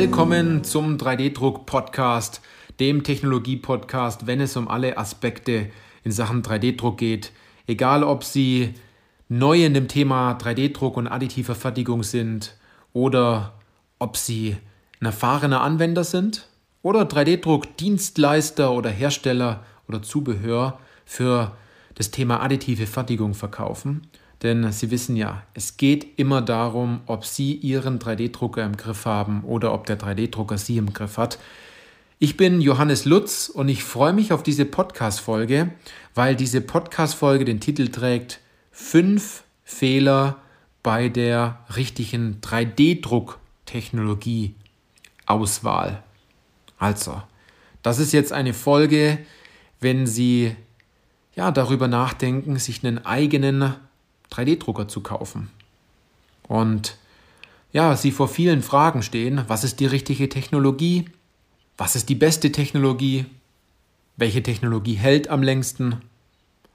Willkommen zum 3D-Druck-Podcast, dem Technologie-Podcast, wenn es um alle Aspekte in Sachen 3D-Druck geht. Egal, ob Sie neu in dem Thema 3D-Druck und additiver Fertigung sind oder ob Sie ein erfahrener Anwender sind oder 3D-Druck-Dienstleister oder Hersteller oder Zubehör für das Thema additive Fertigung verkaufen. Denn Sie wissen ja, es geht immer darum, ob Sie Ihren 3D-Drucker im Griff haben oder ob der 3D-Drucker Sie im Griff hat. Ich bin Johannes Lutz und ich freue mich auf diese Podcast-Folge, weil diese Podcast-Folge den Titel trägt Fünf Fehler bei der richtigen 3D-Druck-Technologie-Auswahl. Also, das ist jetzt eine Folge, wenn Sie ja, darüber nachdenken, sich einen eigenen 3D-Drucker zu kaufen. Und ja, sie vor vielen Fragen stehen. Was ist die richtige Technologie? Was ist die beste Technologie? Welche Technologie hält am längsten?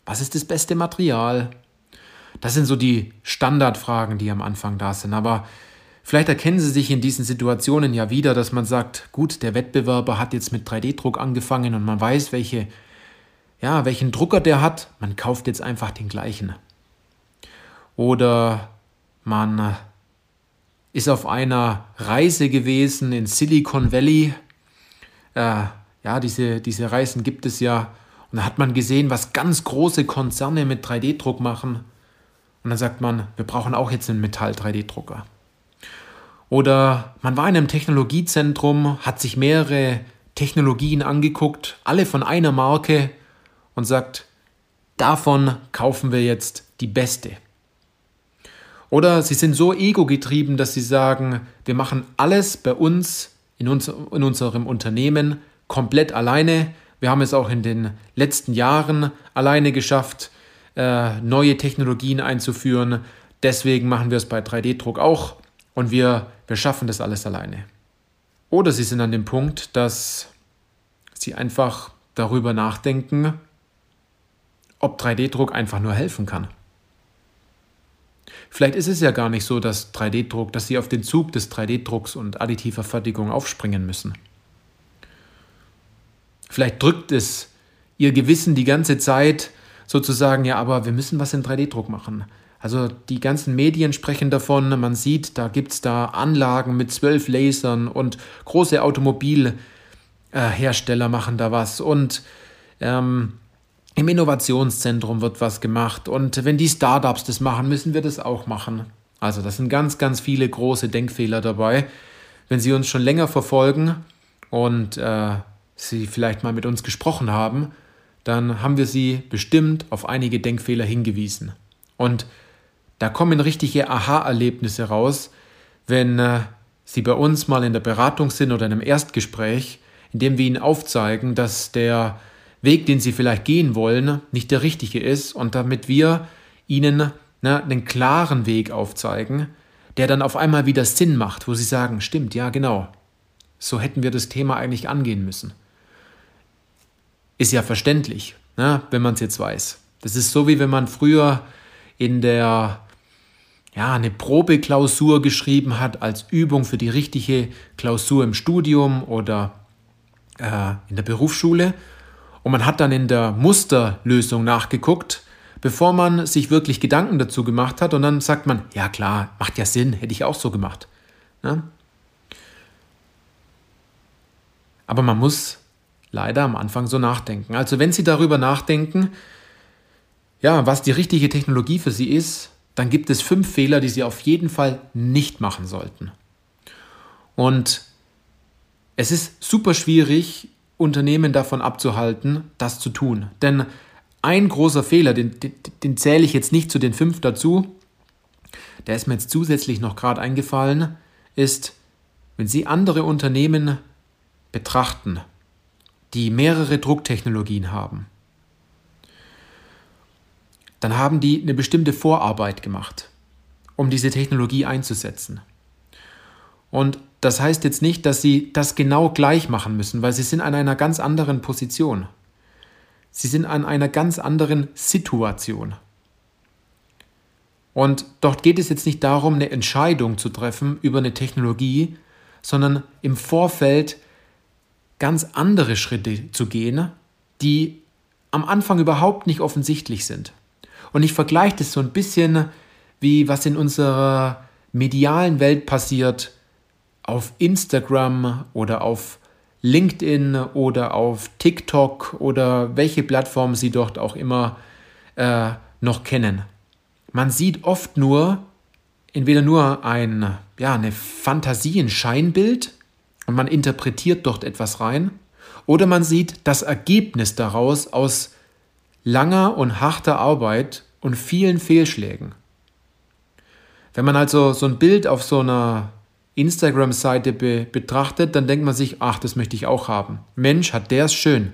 Was ist das beste Material? Das sind so die Standardfragen, die am Anfang da sind. Aber vielleicht erkennen Sie sich in diesen Situationen ja wieder, dass man sagt, gut, der Wettbewerber hat jetzt mit 3D-Druck angefangen und man weiß, welche, ja, welchen Drucker der hat. Man kauft jetzt einfach den gleichen. Oder man ist auf einer Reise gewesen in Silicon Valley. Äh, ja, diese, diese Reisen gibt es ja. Und da hat man gesehen, was ganz große Konzerne mit 3D-Druck machen. Und dann sagt man, wir brauchen auch jetzt einen Metall-3D-Drucker. Oder man war in einem Technologiezentrum, hat sich mehrere Technologien angeguckt, alle von einer Marke und sagt, davon kaufen wir jetzt die beste. Oder sie sind so ego-getrieben, dass sie sagen, wir machen alles bei uns in, uns in unserem Unternehmen komplett alleine. Wir haben es auch in den letzten Jahren alleine geschafft, äh, neue Technologien einzuführen. Deswegen machen wir es bei 3D-Druck auch und wir, wir schaffen das alles alleine. Oder sie sind an dem Punkt, dass sie einfach darüber nachdenken, ob 3D-Druck einfach nur helfen kann. Vielleicht ist es ja gar nicht so, dass 3D-Druck, dass Sie auf den Zug des 3D-Drucks und additiver Fertigung aufspringen müssen. Vielleicht drückt es Ihr Gewissen die ganze Zeit sozusagen, ja, aber wir müssen was in 3D-Druck machen. Also die ganzen Medien sprechen davon, man sieht, da gibt es da Anlagen mit zwölf Lasern und große Automobilhersteller machen da was und ähm, im Innovationszentrum wird was gemacht und wenn die Startups das machen, müssen wir das auch machen. Also das sind ganz, ganz viele große Denkfehler dabei. Wenn Sie uns schon länger verfolgen und äh, Sie vielleicht mal mit uns gesprochen haben, dann haben wir Sie bestimmt auf einige Denkfehler hingewiesen. Und da kommen richtige Aha-Erlebnisse raus, wenn äh, Sie bei uns mal in der Beratung sind oder in einem Erstgespräch, in dem wir Ihnen aufzeigen, dass der Weg, den sie vielleicht gehen wollen, nicht der richtige ist und damit wir ihnen ne, einen klaren Weg aufzeigen, der dann auf einmal wieder Sinn macht, wo sie sagen, stimmt, ja genau, so hätten wir das Thema eigentlich angehen müssen. Ist ja verständlich, ne, wenn man es jetzt weiß. Das ist so, wie wenn man früher in der ja, eine Probeklausur geschrieben hat als Übung für die richtige Klausur im Studium oder äh, in der Berufsschule und man hat dann in der Musterlösung nachgeguckt, bevor man sich wirklich Gedanken dazu gemacht hat. Und dann sagt man, ja klar, macht ja Sinn, hätte ich auch so gemacht. Ne? Aber man muss leider am Anfang so nachdenken. Also wenn Sie darüber nachdenken, ja, was die richtige Technologie für Sie ist, dann gibt es fünf Fehler, die Sie auf jeden Fall nicht machen sollten. Und es ist super schwierig, Unternehmen davon abzuhalten, das zu tun. Denn ein großer Fehler, den, den, den zähle ich jetzt nicht zu den fünf dazu, der ist mir jetzt zusätzlich noch gerade eingefallen, ist, wenn Sie andere Unternehmen betrachten, die mehrere Drucktechnologien haben, dann haben die eine bestimmte Vorarbeit gemacht, um diese Technologie einzusetzen. Und das heißt jetzt nicht, dass sie das genau gleich machen müssen, weil sie sind an einer ganz anderen Position. Sie sind an einer ganz anderen Situation. Und dort geht es jetzt nicht darum, eine Entscheidung zu treffen über eine Technologie, sondern im Vorfeld ganz andere Schritte zu gehen, die am Anfang überhaupt nicht offensichtlich sind. Und ich vergleiche das so ein bisschen wie was in unserer medialen Welt passiert auf Instagram oder auf LinkedIn oder auf TikTok oder welche Plattform Sie dort auch immer äh, noch kennen. Man sieht oft nur entweder nur ein, ja, eine Fantasie, ein Scheinbild und man interpretiert dort etwas rein, oder man sieht das Ergebnis daraus aus langer und harter Arbeit und vielen Fehlschlägen. Wenn man also so ein Bild auf so einer Instagram-Seite be betrachtet, dann denkt man sich, ach, das möchte ich auch haben. Mensch, hat der es schön.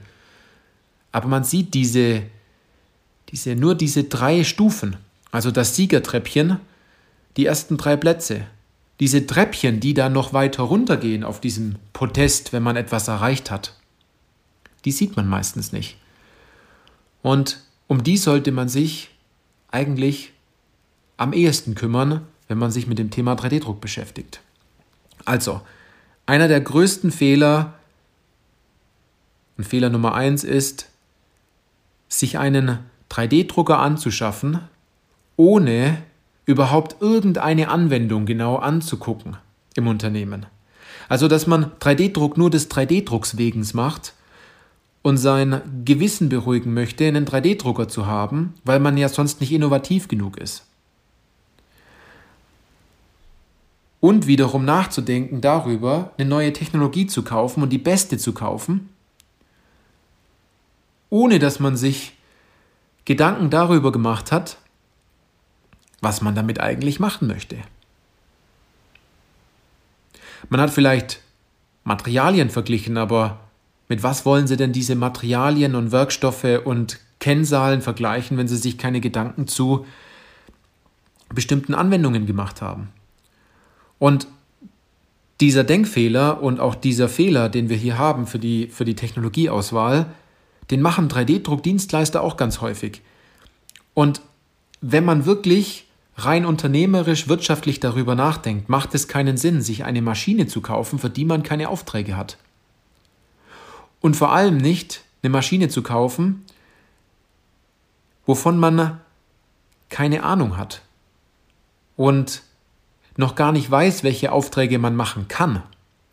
Aber man sieht diese, diese, nur diese drei Stufen, also das Siegertreppchen, die ersten drei Plätze. Diese Treppchen, die dann noch weiter runtergehen auf diesem Podest, wenn man etwas erreicht hat, die sieht man meistens nicht. Und um die sollte man sich eigentlich am ehesten kümmern, wenn man sich mit dem Thema 3D-Druck beschäftigt. Also, einer der größten Fehler, und Fehler Nummer eins ist, sich einen 3D-Drucker anzuschaffen, ohne überhaupt irgendeine Anwendung genau anzugucken im Unternehmen. Also, dass man 3D-Druck nur des 3D-Drucks wegen macht und sein Gewissen beruhigen möchte, einen 3D-Drucker zu haben, weil man ja sonst nicht innovativ genug ist. Und wiederum nachzudenken darüber, eine neue Technologie zu kaufen und die beste zu kaufen, ohne dass man sich Gedanken darüber gemacht hat, was man damit eigentlich machen möchte. Man hat vielleicht Materialien verglichen, aber mit was wollen Sie denn diese Materialien und Werkstoffe und Kennzahlen vergleichen, wenn Sie sich keine Gedanken zu bestimmten Anwendungen gemacht haben? Und dieser Denkfehler und auch dieser Fehler, den wir hier haben für die, für die Technologieauswahl, den machen 3D-Druckdienstleister auch ganz häufig. Und wenn man wirklich rein unternehmerisch, wirtschaftlich darüber nachdenkt, macht es keinen Sinn, sich eine Maschine zu kaufen, für die man keine Aufträge hat. Und vor allem nicht eine Maschine zu kaufen, wovon man keine Ahnung hat und noch gar nicht weiß, welche Aufträge man machen kann.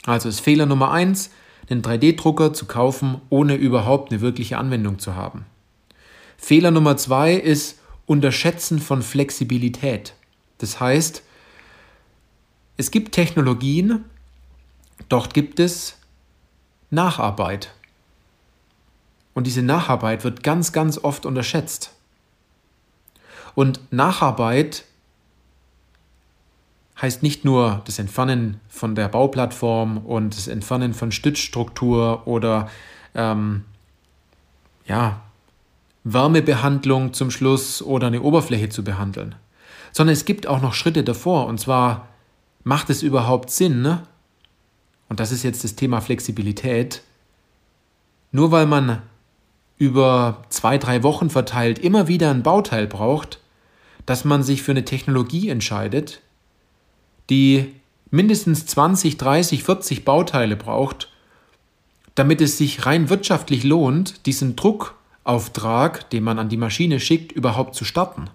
Also ist Fehler Nummer eins, einen 3D-Drucker zu kaufen, ohne überhaupt eine wirkliche Anwendung zu haben. Fehler Nummer zwei ist, Unterschätzen von Flexibilität. Das heißt, es gibt Technologien, dort gibt es Nacharbeit. Und diese Nacharbeit wird ganz, ganz oft unterschätzt. Und Nacharbeit heißt nicht nur das Entfernen von der Bauplattform und das Entfernen von Stützstruktur oder ähm, ja, Wärmebehandlung zum Schluss oder eine Oberfläche zu behandeln, sondern es gibt auch noch Schritte davor. Und zwar, macht es überhaupt Sinn, ne? und das ist jetzt das Thema Flexibilität, nur weil man über zwei, drei Wochen verteilt immer wieder ein Bauteil braucht, dass man sich für eine Technologie entscheidet, die mindestens 20, 30, 40 Bauteile braucht, damit es sich rein wirtschaftlich lohnt, diesen Druck Auftrag, den man an die Maschine schickt, überhaupt zu starten.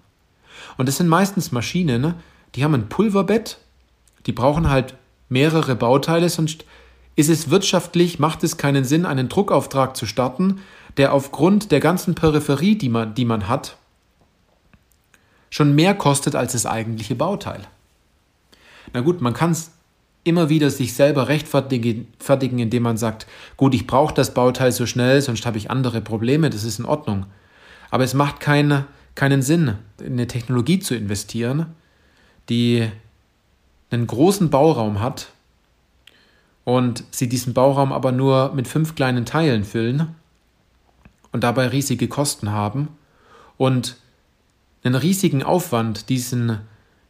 Und das sind meistens Maschinen, die haben ein Pulverbett, die brauchen halt mehrere Bauteile, sonst ist es wirtschaftlich, macht es keinen Sinn, einen Druckauftrag zu starten, der aufgrund der ganzen Peripherie, die man, die man hat, schon mehr kostet als das eigentliche Bauteil. Na gut, man kann es immer wieder sich selber rechtfertigen, indem man sagt, gut, ich brauche das Bauteil so schnell, sonst habe ich andere Probleme, das ist in Ordnung. Aber es macht keine, keinen Sinn, in eine Technologie zu investieren, die einen großen Bauraum hat und sie diesen Bauraum aber nur mit fünf kleinen Teilen füllen und dabei riesige Kosten haben und einen riesigen Aufwand, diesen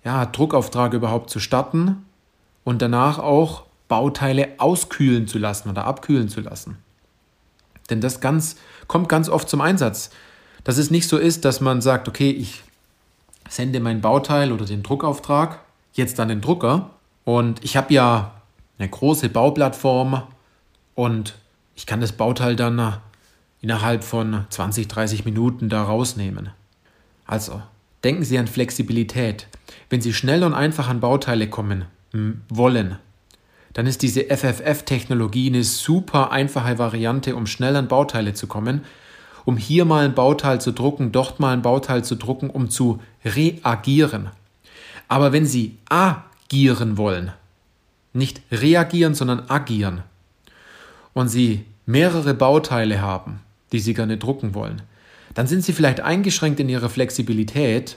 ja, Druckauftrag überhaupt zu starten und danach auch Bauteile auskühlen zu lassen oder abkühlen zu lassen. Denn das ganz, kommt ganz oft zum Einsatz. Dass es nicht so ist, dass man sagt, okay, ich sende mein Bauteil oder den Druckauftrag jetzt an den Drucker und ich habe ja eine große Bauplattform und ich kann das Bauteil dann innerhalb von 20, 30 Minuten da rausnehmen. Also, denken Sie an Flexibilität. Wenn Sie schnell und einfach an Bauteile kommen wollen, dann ist diese FFF-Technologie eine super einfache Variante, um schnell an Bauteile zu kommen, um hier mal ein Bauteil zu drucken, dort mal ein Bauteil zu drucken, um zu reagieren. Aber wenn Sie agieren wollen, nicht reagieren, sondern agieren, und Sie mehrere Bauteile haben, die Sie gerne drucken wollen, dann sind Sie vielleicht eingeschränkt in Ihrer Flexibilität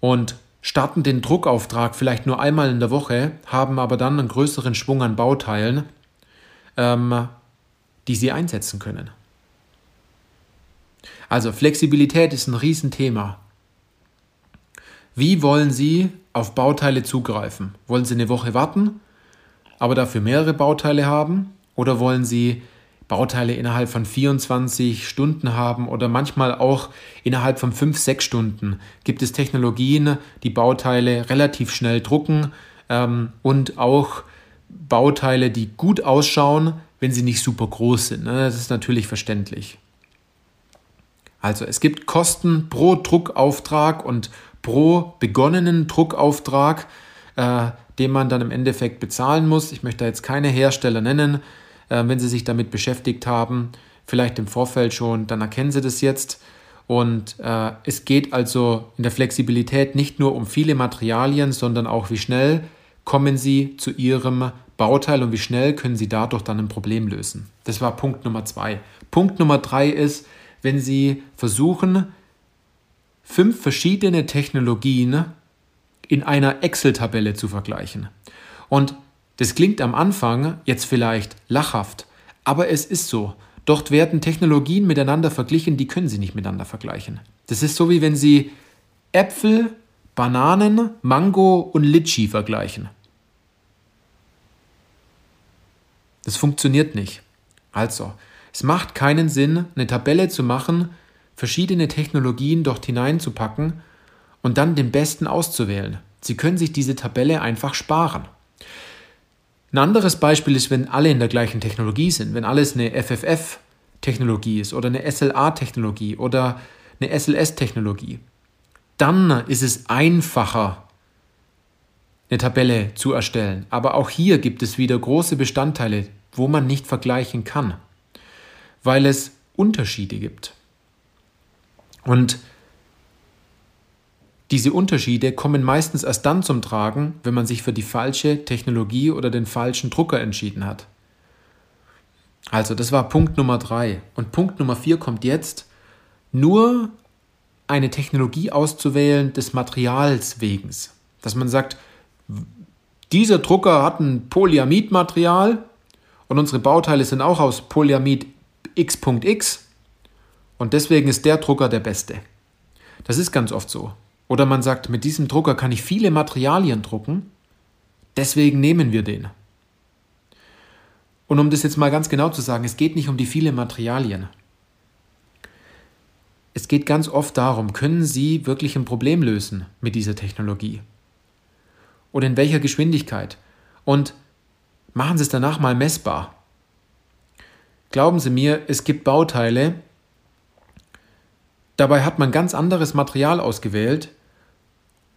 und starten den Druckauftrag vielleicht nur einmal in der Woche, haben aber dann einen größeren Schwung an Bauteilen, ähm, die Sie einsetzen können. Also Flexibilität ist ein Riesenthema. Wie wollen Sie auf Bauteile zugreifen? Wollen Sie eine Woche warten, aber dafür mehrere Bauteile haben? Oder wollen Sie Bauteile innerhalb von 24 Stunden haben oder manchmal auch innerhalb von 5, 6 Stunden? Gibt es Technologien, die Bauteile relativ schnell drucken ähm, und auch Bauteile, die gut ausschauen, wenn sie nicht super groß sind? Ne? Das ist natürlich verständlich. Also es gibt Kosten pro Druckauftrag und pro begonnenen Druckauftrag, äh, den man dann im Endeffekt bezahlen muss. Ich möchte jetzt keine Hersteller nennen. Äh, wenn Sie sich damit beschäftigt haben, vielleicht im Vorfeld schon, dann erkennen Sie das jetzt. Und äh, es geht also in der Flexibilität nicht nur um viele Materialien, sondern auch wie schnell kommen Sie zu Ihrem Bauteil und wie schnell können Sie dadurch dann ein Problem lösen. Das war Punkt Nummer zwei. Punkt Nummer drei ist, wenn Sie versuchen, fünf verschiedene Technologien in einer Excel-Tabelle zu vergleichen. Und das klingt am Anfang jetzt vielleicht lachhaft, aber es ist so. Dort werden Technologien miteinander verglichen, die können Sie nicht miteinander vergleichen. Das ist so wie wenn Sie Äpfel, Bananen, Mango und Litschi vergleichen. Das funktioniert nicht. Also, es macht keinen Sinn, eine Tabelle zu machen, verschiedene Technologien dort hineinzupacken und dann den besten auszuwählen. Sie können sich diese Tabelle einfach sparen. Ein anderes Beispiel ist, wenn alle in der gleichen Technologie sind, wenn alles eine FFF-Technologie ist oder eine SLA-Technologie oder eine SLS-Technologie, dann ist es einfacher, eine Tabelle zu erstellen. Aber auch hier gibt es wieder große Bestandteile, wo man nicht vergleichen kann, weil es Unterschiede gibt. Und diese Unterschiede kommen meistens erst dann zum Tragen, wenn man sich für die falsche Technologie oder den falschen Drucker entschieden hat. Also, das war Punkt Nummer drei. Und Punkt Nummer vier kommt jetzt, nur eine Technologie auszuwählen des Materials wegen. Dass man sagt, dieser Drucker hat ein Polyamid-Material und unsere Bauteile sind auch aus Polyamid X.X und deswegen ist der Drucker der beste. Das ist ganz oft so. Oder man sagt, mit diesem Drucker kann ich viele Materialien drucken, deswegen nehmen wir den. Und um das jetzt mal ganz genau zu sagen, es geht nicht um die vielen Materialien. Es geht ganz oft darum, können Sie wirklich ein Problem lösen mit dieser Technologie? Oder in welcher Geschwindigkeit? Und machen Sie es danach mal messbar. Glauben Sie mir, es gibt Bauteile, dabei hat man ganz anderes Material ausgewählt,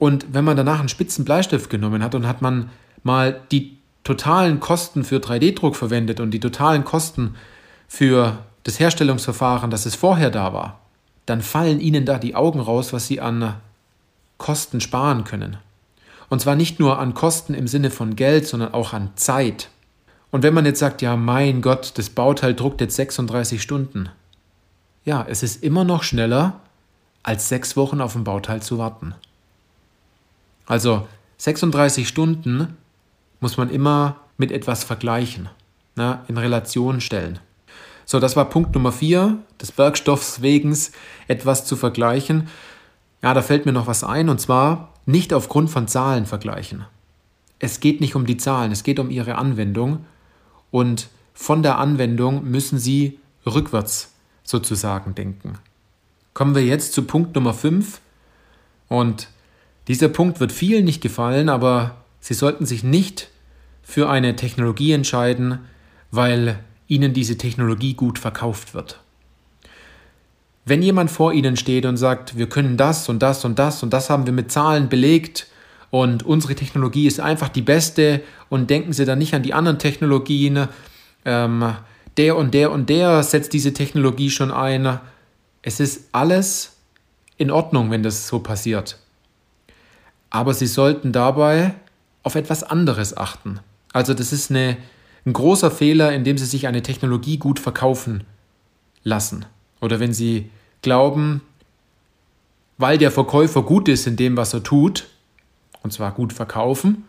und wenn man danach einen spitzen Bleistift genommen hat und hat man mal die totalen Kosten für 3D-Druck verwendet und die totalen Kosten für das Herstellungsverfahren, das es vorher da war, dann fallen Ihnen da die Augen raus, was Sie an Kosten sparen können. Und zwar nicht nur an Kosten im Sinne von Geld, sondern auch an Zeit. Und wenn man jetzt sagt, ja, mein Gott, das Bauteil druckt jetzt 36 Stunden. Ja, es ist immer noch schneller, als sechs Wochen auf ein Bauteil zu warten. Also 36 Stunden muss man immer mit etwas vergleichen, na, in Relation stellen. So, das war Punkt Nummer 4, des Werkstoffs wegen etwas zu vergleichen. Ja, da fällt mir noch was ein, und zwar nicht aufgrund von Zahlen vergleichen. Es geht nicht um die Zahlen, es geht um ihre Anwendung. Und von der Anwendung müssen Sie rückwärts sozusagen denken. Kommen wir jetzt zu Punkt Nummer 5. Und dieser Punkt wird vielen nicht gefallen, aber Sie sollten sich nicht für eine Technologie entscheiden, weil ihnen diese Technologie gut verkauft wird. Wenn jemand vor ihnen steht und sagt, wir können das und das und das und das haben wir mit Zahlen belegt und unsere Technologie ist einfach die beste und denken Sie dann nicht an die anderen Technologien, ähm, der und der und der setzt diese Technologie schon ein. Es ist alles in Ordnung, wenn das so passiert. Aber Sie sollten dabei auf etwas anderes achten. Also das ist eine, ein großer Fehler, indem Sie sich eine Technologie gut verkaufen lassen. Oder wenn Sie glauben, weil der Verkäufer gut ist in dem, was er tut, und zwar gut verkaufen,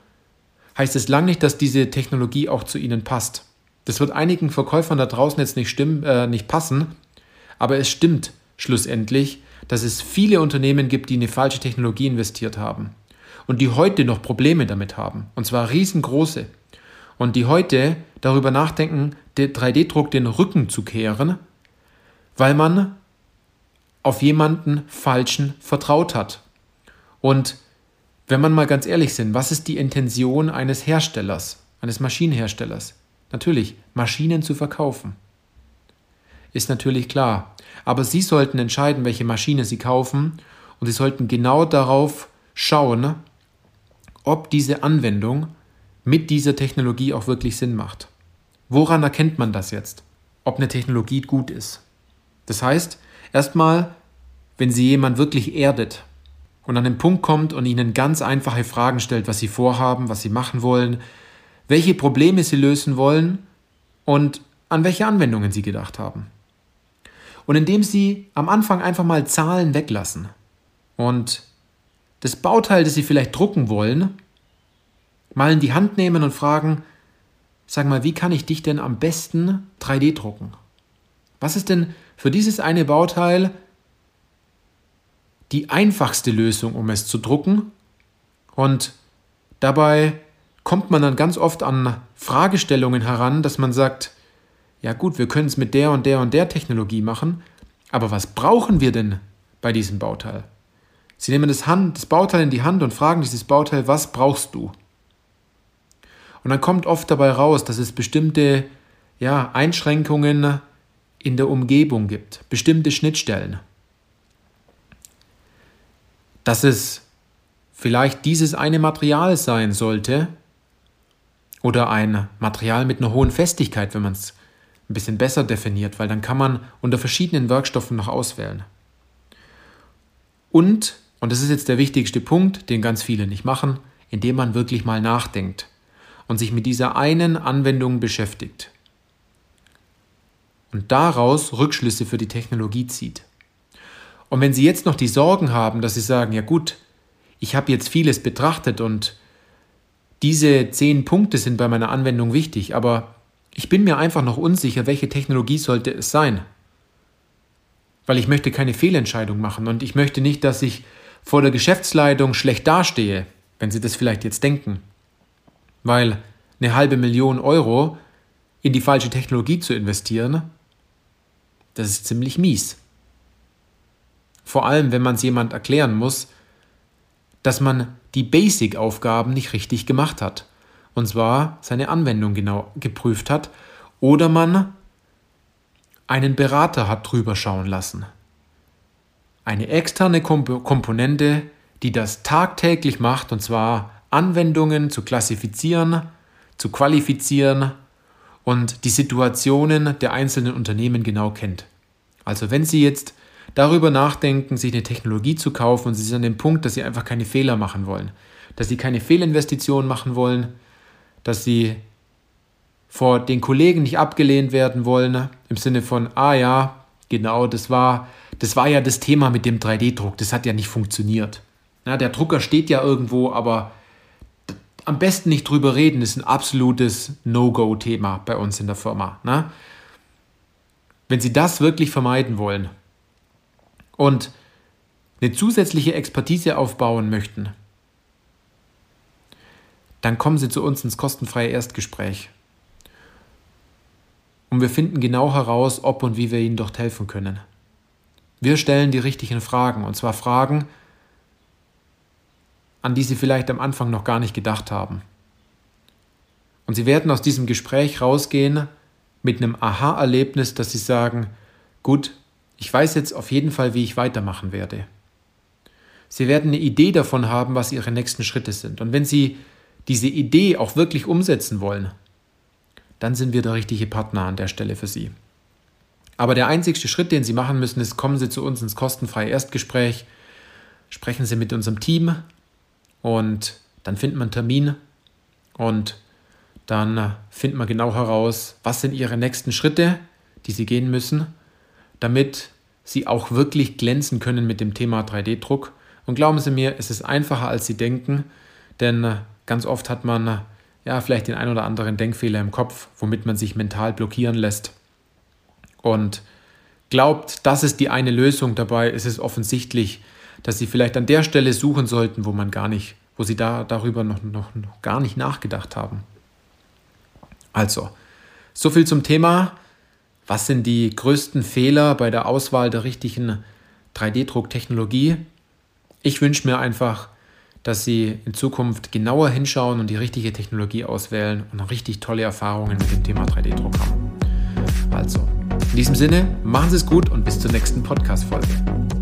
heißt es lang nicht, dass diese Technologie auch zu Ihnen passt. Das wird einigen Verkäufern da draußen jetzt nicht, stimmen, äh, nicht passen, aber es stimmt schlussendlich, dass es viele Unternehmen gibt, die in eine falsche Technologie investiert haben und die heute noch Probleme damit haben, und zwar riesengroße, und die heute darüber nachdenken, den 3D-Druck den Rücken zu kehren, weil man auf jemanden Falschen vertraut hat. Und wenn man mal ganz ehrlich sind, was ist die Intention eines Herstellers, eines Maschinenherstellers? Natürlich, Maschinen zu verkaufen. Ist natürlich klar. Aber Sie sollten entscheiden, welche Maschine Sie kaufen und Sie sollten genau darauf schauen, ob diese Anwendung mit dieser Technologie auch wirklich Sinn macht. Woran erkennt man das jetzt? Ob eine Technologie gut ist? Das heißt, erstmal, wenn Sie jemand wirklich erdet und an den Punkt kommt und Ihnen ganz einfache Fragen stellt, was Sie vorhaben, was Sie machen wollen, welche Probleme Sie lösen wollen und an welche Anwendungen Sie gedacht haben. Und indem Sie am Anfang einfach mal Zahlen weglassen und das Bauteil, das Sie vielleicht drucken wollen, mal in die Hand nehmen und fragen, sag mal, wie kann ich dich denn am besten 3D drucken? Was ist denn für dieses eine Bauteil die einfachste Lösung, um es zu drucken? Und dabei kommt man dann ganz oft an Fragestellungen heran, dass man sagt, ja gut, wir können es mit der und der und der Technologie machen, aber was brauchen wir denn bei diesem Bauteil? Sie nehmen das, Hand, das Bauteil in die Hand und fragen dieses Bauteil, was brauchst du? Und dann kommt oft dabei raus, dass es bestimmte ja, Einschränkungen in der Umgebung gibt, bestimmte Schnittstellen. Dass es vielleicht dieses eine Material sein sollte oder ein Material mit einer hohen Festigkeit, wenn man es ein bisschen besser definiert, weil dann kann man unter verschiedenen Werkstoffen noch auswählen. Und, und das ist jetzt der wichtigste Punkt, den ganz viele nicht machen, indem man wirklich mal nachdenkt und sich mit dieser einen Anwendung beschäftigt und daraus Rückschlüsse für die Technologie zieht. Und wenn Sie jetzt noch die Sorgen haben, dass Sie sagen, ja gut, ich habe jetzt vieles betrachtet und diese zehn Punkte sind bei meiner Anwendung wichtig, aber ich bin mir einfach noch unsicher, welche Technologie sollte es sein. Weil ich möchte keine Fehlentscheidung machen und ich möchte nicht, dass ich vor der Geschäftsleitung schlecht dastehe, wenn Sie das vielleicht jetzt denken weil eine halbe Million Euro in die falsche Technologie zu investieren, das ist ziemlich mies. Vor allem, wenn man es jemand erklären muss, dass man die Basic-Aufgaben nicht richtig gemacht hat. Und zwar seine Anwendung genau geprüft hat oder man einen Berater hat drüber schauen lassen. Eine externe Komponente, die das tagtäglich macht, und zwar Anwendungen zu klassifizieren, zu qualifizieren und die Situationen der einzelnen Unternehmen genau kennt. Also wenn Sie jetzt darüber nachdenken, sich eine Technologie zu kaufen und Sie sind an dem Punkt, dass Sie einfach keine Fehler machen wollen, dass Sie keine Fehlinvestitionen machen wollen, dass Sie vor den Kollegen nicht abgelehnt werden wollen, im Sinne von, ah ja, genau, das war, das war ja das Thema mit dem 3D-Druck, das hat ja nicht funktioniert. Ja, der Drucker steht ja irgendwo, aber am besten nicht drüber reden, ist ein absolutes No-Go-Thema bei uns in der Firma. Ne? Wenn Sie das wirklich vermeiden wollen und eine zusätzliche Expertise aufbauen möchten, dann kommen Sie zu uns ins kostenfreie Erstgespräch. Und wir finden genau heraus, ob und wie wir Ihnen dort helfen können. Wir stellen die richtigen Fragen, und zwar Fragen, an die sie vielleicht am Anfang noch gar nicht gedacht haben. Und Sie werden aus diesem Gespräch rausgehen mit einem Aha-Erlebnis, dass Sie sagen, gut, ich weiß jetzt auf jeden Fall, wie ich weitermachen werde. Sie werden eine Idee davon haben, was Ihre nächsten Schritte sind. Und wenn Sie diese Idee auch wirklich umsetzen wollen, dann sind wir der richtige Partner an der Stelle für Sie. Aber der einzigste Schritt, den Sie machen müssen, ist, kommen Sie zu uns ins kostenfreie Erstgespräch, sprechen Sie mit unserem Team und dann finden wir einen Termin und dann finden wir genau heraus, was sind Ihre nächsten Schritte, die Sie gehen müssen, damit Sie auch wirklich glänzen können mit dem Thema 3D-Druck. Und glauben Sie mir, es ist einfacher, als Sie denken, denn ganz oft hat man ja vielleicht den ein oder anderen Denkfehler im Kopf, womit man sich mental blockieren lässt. Und glaubt, das ist die eine Lösung dabei, ist es offensichtlich, dass Sie vielleicht an der Stelle suchen sollten, wo man gar nicht, wo Sie da darüber noch, noch, noch gar nicht nachgedacht haben. Also, so viel zum Thema. Was sind die größten Fehler bei der Auswahl der richtigen 3D-Drucktechnologie? Ich wünsche mir einfach, dass Sie in Zukunft genauer hinschauen und die richtige Technologie auswählen und richtig tolle Erfahrungen mit dem Thema 3D-Druck haben. Also, in diesem Sinne, machen Sie es gut und bis zur nächsten Podcast-Folge.